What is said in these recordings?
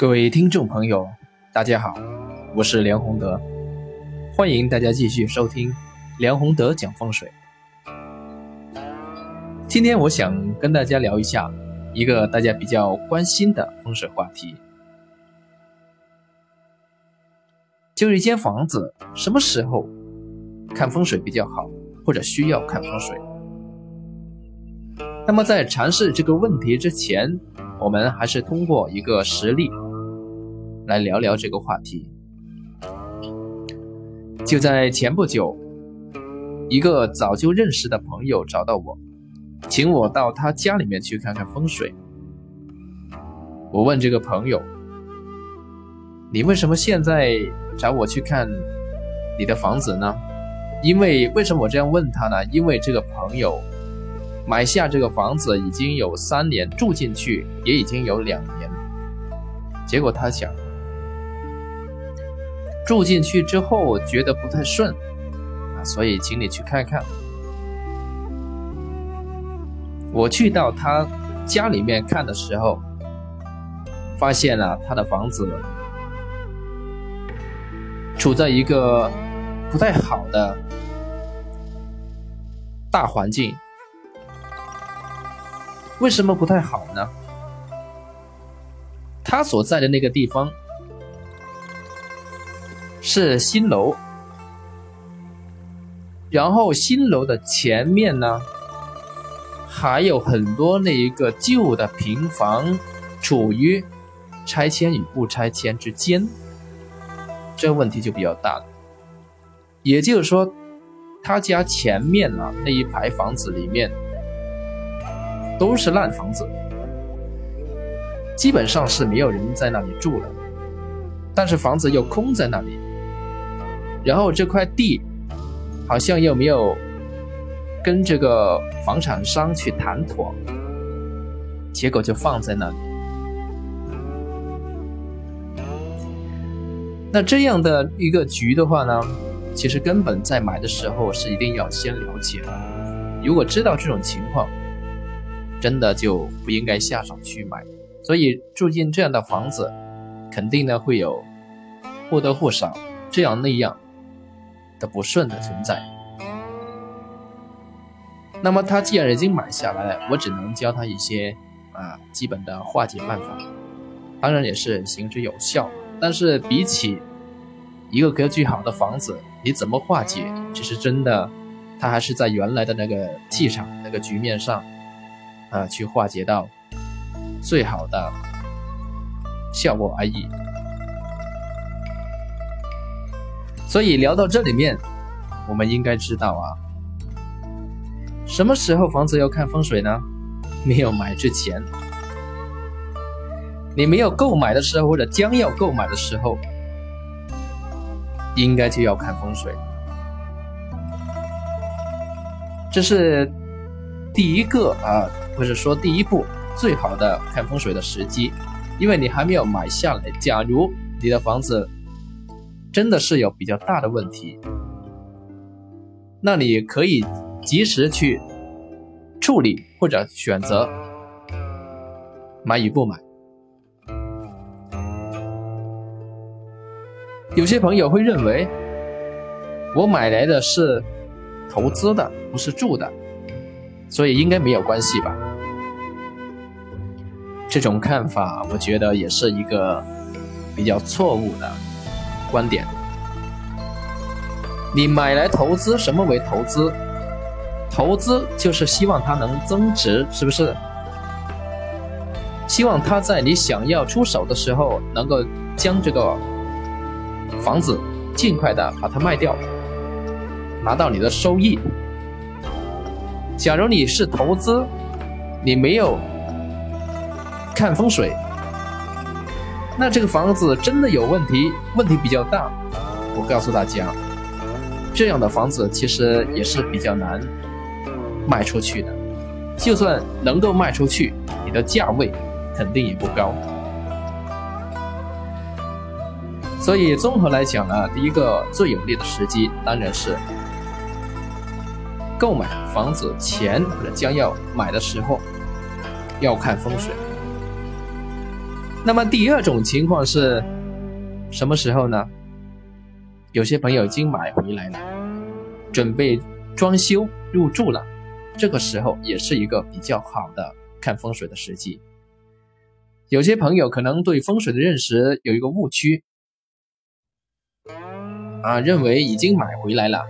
各位听众朋友，大家好，我是梁宏德，欢迎大家继续收听梁宏德讲风水。今天我想跟大家聊一下一个大家比较关心的风水话题，就是一间房子什么时候看风水比较好，或者需要看风水。那么在尝试这个问题之前，我们还是通过一个实例来聊聊这个话题。就在前不久，一个早就认识的朋友找到我，请我到他家里面去看看风水。我问这个朋友：“你为什么现在找我去看你的房子呢？”因为为什么我这样问他呢？因为这个朋友。买下这个房子已经有三年，住进去也已经有两年。结果他想住进去之后觉得不太顺啊，所以请你去看看。我去到他家里面看的时候，发现了他的房子处在一个不太好的大环境。为什么不太好呢？他所在的那个地方是新楼，然后新楼的前面呢，还有很多那一个旧的平房，处于拆迁与不拆迁之间，这个问题就比较大了。也就是说，他家前面啊那一排房子里面。都是烂房子，基本上是没有人在那里住了，但是房子又空在那里，然后这块地好像又没有跟这个房产商去谈妥，结果就放在那里。那这样的一个局的话呢，其实根本在买的时候是一定要先了解的，如果知道这种情况。真的就不应该下手去买，所以住进这样的房子，肯定呢会有或多或少这样那样的不顺的存在。那么他既然已经买下来了，我只能教他一些啊基本的化解办法，当然也是行之有效。但是比起一个格局好的房子，你怎么化解，其实真的，他还是在原来的那个气场那个局面上。啊，去化解到最好的效果而已。所以聊到这里面，我们应该知道啊，什么时候房子要看风水呢？没有买之前，你没有购买的时候，或者将要购买的时候，应该就要看风水。这是第一个啊。或者说，第一步最好的看风水的时机，因为你还没有买下来。假如你的房子真的是有比较大的问题，那你可以及时去处理或者选择买与不买。有些朋友会认为，我买来的是投资的，不是住的。所以应该没有关系吧？这种看法，我觉得也是一个比较错误的观点。你买来投资，什么为投资？投资就是希望它能增值，是不是？希望它在你想要出手的时候，能够将这个房子尽快的把它卖掉，拿到你的收益。假如你是投资，你没有看风水，那这个房子真的有问题，问题比较大。我告诉大家，这样的房子其实也是比较难卖出去的。就算能够卖出去，你的价位肯定也不高。所以综合来讲呢，第一个最有利的时机当然是。购买房子前或者将要买的时候，要看风水。那么第二种情况是什么时候呢？有些朋友已经买回来了，准备装修入住了，这个时候也是一个比较好的看风水的时机。有些朋友可能对风水的认识有一个误区，啊，认为已经买回来了，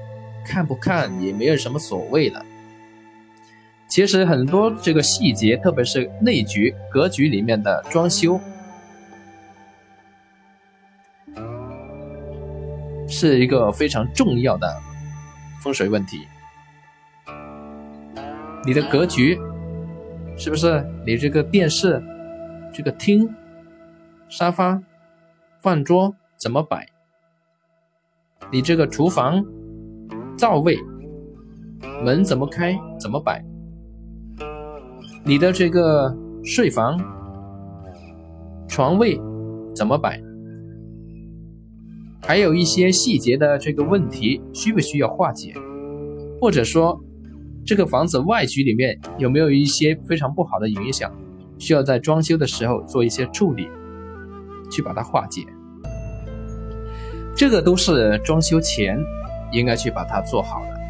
看不看也没有什么所谓了。其实很多这个细节，特别是内局格局里面的装修，是一个非常重要的风水问题。你的格局是不是？你这个电视？这个厅、沙发、饭桌怎么摆？你这个厨房、灶位、门怎么开？怎么摆？你的这个睡房、床位怎么摆？还有一些细节的这个问题，需不需要化解？或者说，这个房子外局里面有没有一些非常不好的影响？需要在装修的时候做一些处理，去把它化解。这个都是装修前应该去把它做好的。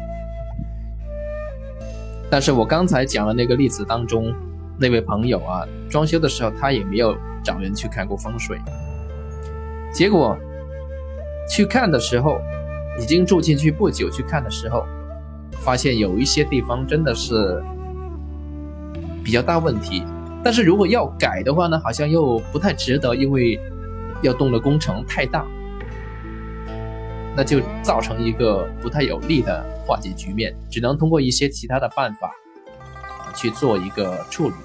但是我刚才讲的那个例子当中，那位朋友啊，装修的时候他也没有找人去看过风水，结果去看的时候，已经住进去不久，去看的时候，发现有一些地方真的是比较大问题。但是如果要改的话呢，好像又不太值得，因为要动的工程太大，那就造成一个不太有利的化解局面，只能通过一些其他的办法去做一个处理。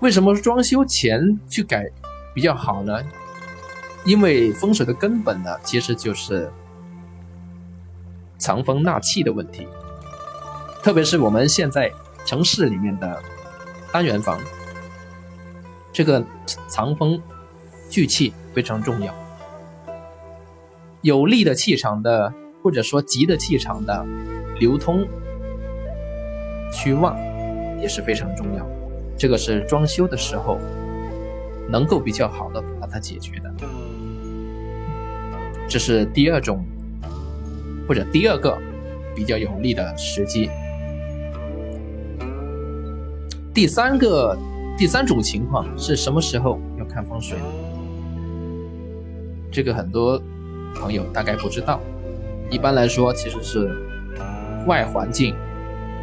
为什么装修前去改比较好呢？因为风水的根本呢，其实就是藏风纳气的问题，特别是我们现在城市里面的。单元房，这个藏风聚气非常重要，有利的气场的，或者说吉的气场的流通趋旺也是非常重要。这个是装修的时候能够比较好的它解决的。这是第二种或者第二个比较有利的时机。第三个、第三种情况是什么时候要看风水？这个很多朋友大概不知道。一般来说，其实是外环境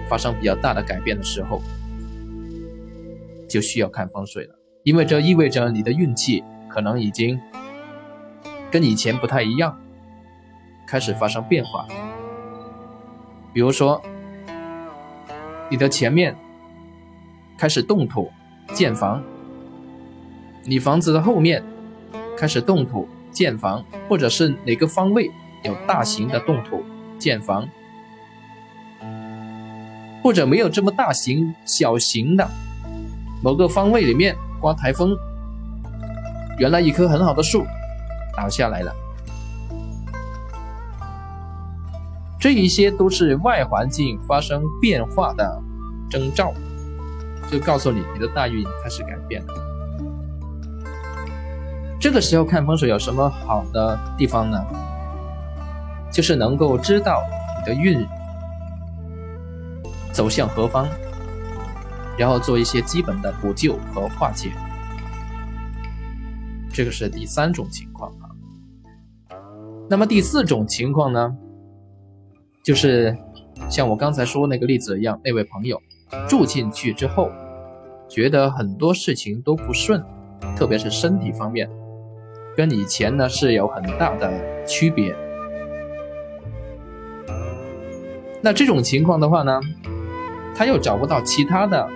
发生比较大的改变的时候，就需要看风水了。因为这意味着你的运气可能已经跟以前不太一样，开始发生变化。比如说，你的前面。开始动土建房，你房子的后面开始动土建房，或者是哪个方位有大型的动土建房，或者没有这么大型小型的某个方位里面刮台风，原来一棵很好的树倒下来了，这一些都是外环境发生变化的征兆。就告诉你，你的大运开始改变了。这个时候看风水有什么好的地方呢？就是能够知道你的运走向何方，然后做一些基本的补救和化解。这个是第三种情况啊。那么第四种情况呢，就是像我刚才说那个例子一样，那位朋友。住进去之后，觉得很多事情都不顺，特别是身体方面，跟以前呢是有很大的区别。那这种情况的话呢，他又找不到其他的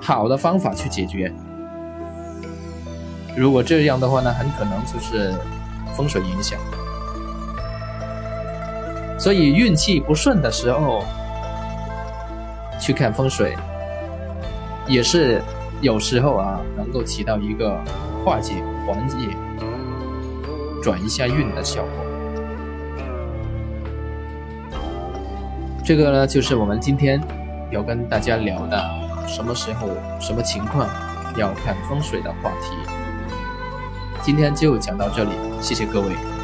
好的方法去解决。如果这样的话呢，很可能就是风水影响。所以运气不顺的时候。去看风水，也是有时候啊，能够起到一个化解、缓解、转一下运的效果。这个呢，就是我们今天要跟大家聊的，什么时候、什么情况要看风水的话题。今天就讲到这里，谢谢各位。